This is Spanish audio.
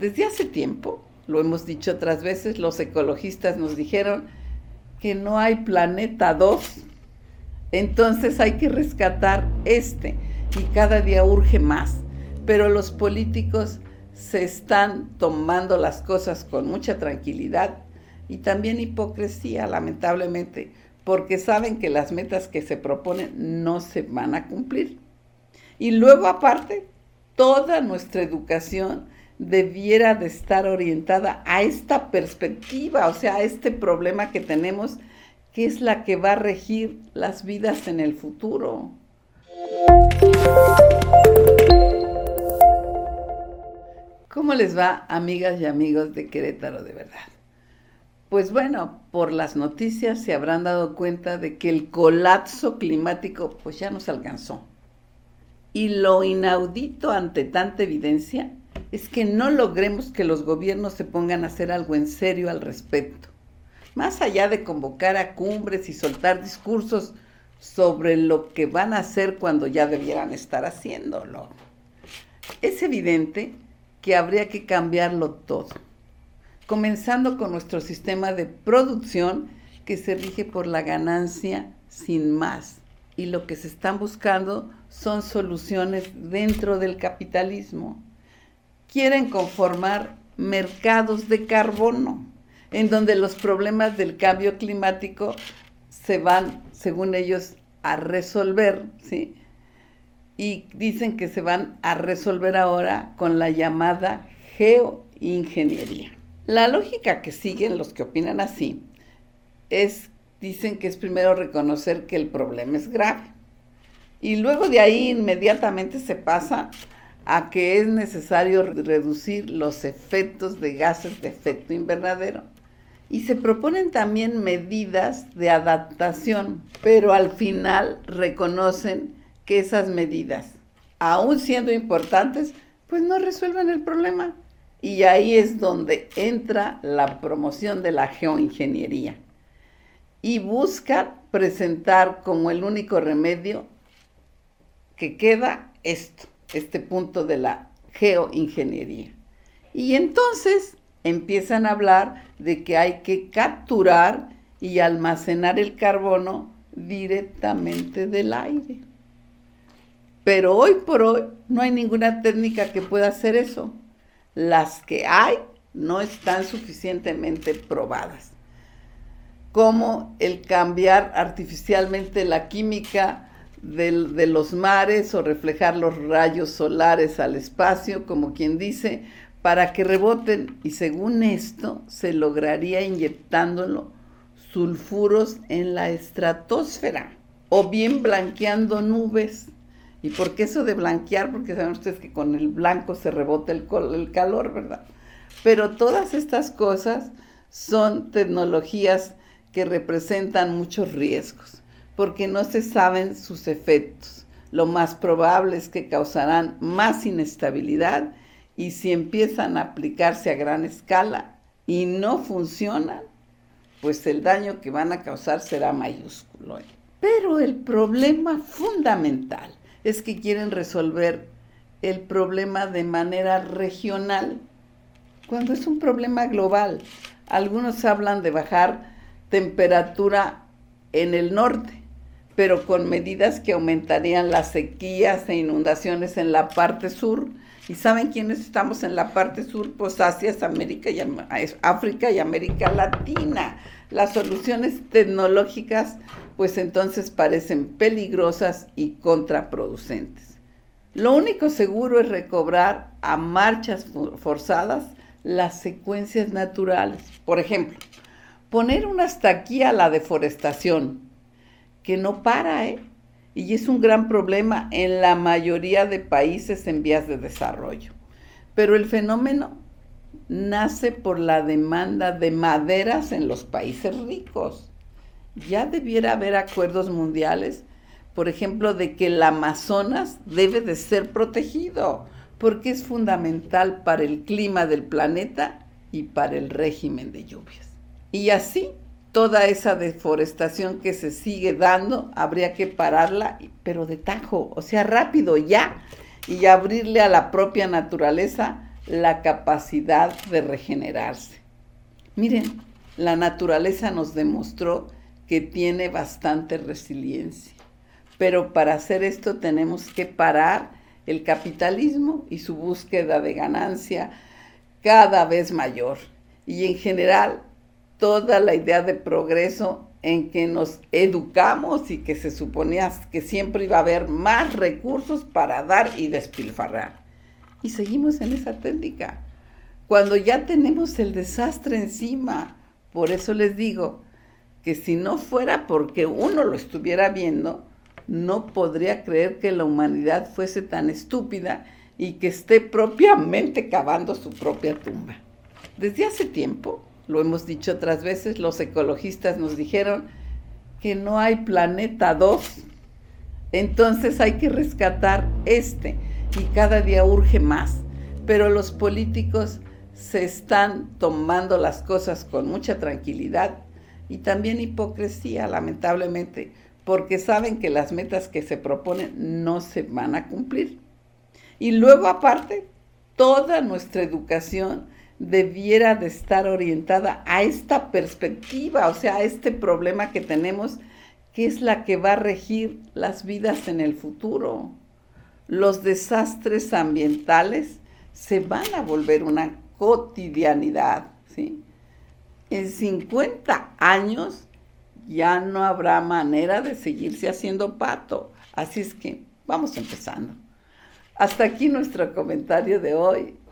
Desde hace tiempo, lo hemos dicho otras veces, los ecologistas nos dijeron que no hay planeta 2. Entonces hay que rescatar este y cada día urge más. Pero los políticos se están tomando las cosas con mucha tranquilidad y también hipocresía, lamentablemente, porque saben que las metas que se proponen no se van a cumplir. Y luego aparte, toda nuestra educación debiera de estar orientada a esta perspectiva, o sea, a este problema que tenemos, que es la que va a regir las vidas en el futuro. ¿Cómo les va, amigas y amigos de Querétaro de verdad? Pues bueno, por las noticias se habrán dado cuenta de que el colapso climático pues ya nos alcanzó. Y lo inaudito ante tanta evidencia es que no logremos que los gobiernos se pongan a hacer algo en serio al respecto. Más allá de convocar a cumbres y soltar discursos sobre lo que van a hacer cuando ya debieran estar haciéndolo. Es evidente que habría que cambiarlo todo, comenzando con nuestro sistema de producción que se rige por la ganancia sin más. Y lo que se están buscando son soluciones dentro del capitalismo quieren conformar mercados de carbono, en donde los problemas del cambio climático se van, según ellos, a resolver, ¿sí? Y dicen que se van a resolver ahora con la llamada geoingeniería. La lógica que siguen los que opinan así es, dicen que es primero reconocer que el problema es grave. Y luego de ahí inmediatamente se pasa a que es necesario reducir los efectos de gases de efecto invernadero. Y se proponen también medidas de adaptación, pero al final reconocen que esas medidas, aún siendo importantes, pues no resuelven el problema. Y ahí es donde entra la promoción de la geoingeniería. Y busca presentar como el único remedio que queda esto este punto de la geoingeniería. Y entonces empiezan a hablar de que hay que capturar y almacenar el carbono directamente del aire. Pero hoy por hoy no hay ninguna técnica que pueda hacer eso. Las que hay no están suficientemente probadas. Como el cambiar artificialmente la química de los mares o reflejar los rayos solares al espacio, como quien dice, para que reboten. Y según esto, se lograría inyectándolo sulfuros en la estratosfera o bien blanqueando nubes. ¿Y por qué eso de blanquear? Porque saben ustedes que con el blanco se rebota el, el calor, ¿verdad? Pero todas estas cosas son tecnologías que representan muchos riesgos porque no se saben sus efectos. Lo más probable es que causarán más inestabilidad y si empiezan a aplicarse a gran escala y no funcionan, pues el daño que van a causar será mayúsculo. Pero el problema fundamental es que quieren resolver el problema de manera regional, cuando es un problema global. Algunos hablan de bajar temperatura en el norte, pero con medidas que aumentarían las sequías e inundaciones en la parte sur. ¿Y saben quiénes estamos en la parte sur? Pues Asia, América y África y América Latina. Las soluciones tecnológicas pues entonces parecen peligrosas y contraproducentes. Lo único seguro es recobrar a marchas forzadas las secuencias naturales. Por ejemplo, poner un hasta aquí a la deforestación, que no para, ¿eh? Y es un gran problema en la mayoría de países en vías de desarrollo. Pero el fenómeno nace por la demanda de maderas en los países ricos. Ya debiera haber acuerdos mundiales, por ejemplo, de que el Amazonas debe de ser protegido, porque es fundamental para el clima del planeta y para el régimen de lluvias. Y así toda esa deforestación que se sigue dando, habría que pararla, pero de tajo, o sea, rápido ya, y abrirle a la propia naturaleza la capacidad de regenerarse. Miren, la naturaleza nos demostró que tiene bastante resiliencia, pero para hacer esto tenemos que parar el capitalismo y su búsqueda de ganancia cada vez mayor. Y en general, toda la idea de progreso en que nos educamos y que se suponía que siempre iba a haber más recursos para dar y despilfarrar. Y seguimos en esa técnica. Cuando ya tenemos el desastre encima, por eso les digo que si no fuera porque uno lo estuviera viendo, no podría creer que la humanidad fuese tan estúpida y que esté propiamente cavando su propia tumba. Desde hace tiempo, lo hemos dicho otras veces, los ecologistas nos dijeron que no hay planeta 2. Entonces hay que rescatar este y cada día urge más. Pero los políticos se están tomando las cosas con mucha tranquilidad y también hipocresía, lamentablemente, porque saben que las metas que se proponen no se van a cumplir. Y luego aparte, toda nuestra educación debiera de estar orientada a esta perspectiva, o sea, a este problema que tenemos, que es la que va a regir las vidas en el futuro. Los desastres ambientales se van a volver una cotidianidad, ¿sí? En 50 años ya no habrá manera de seguirse haciendo pato. Así es que vamos empezando. Hasta aquí nuestro comentario de hoy.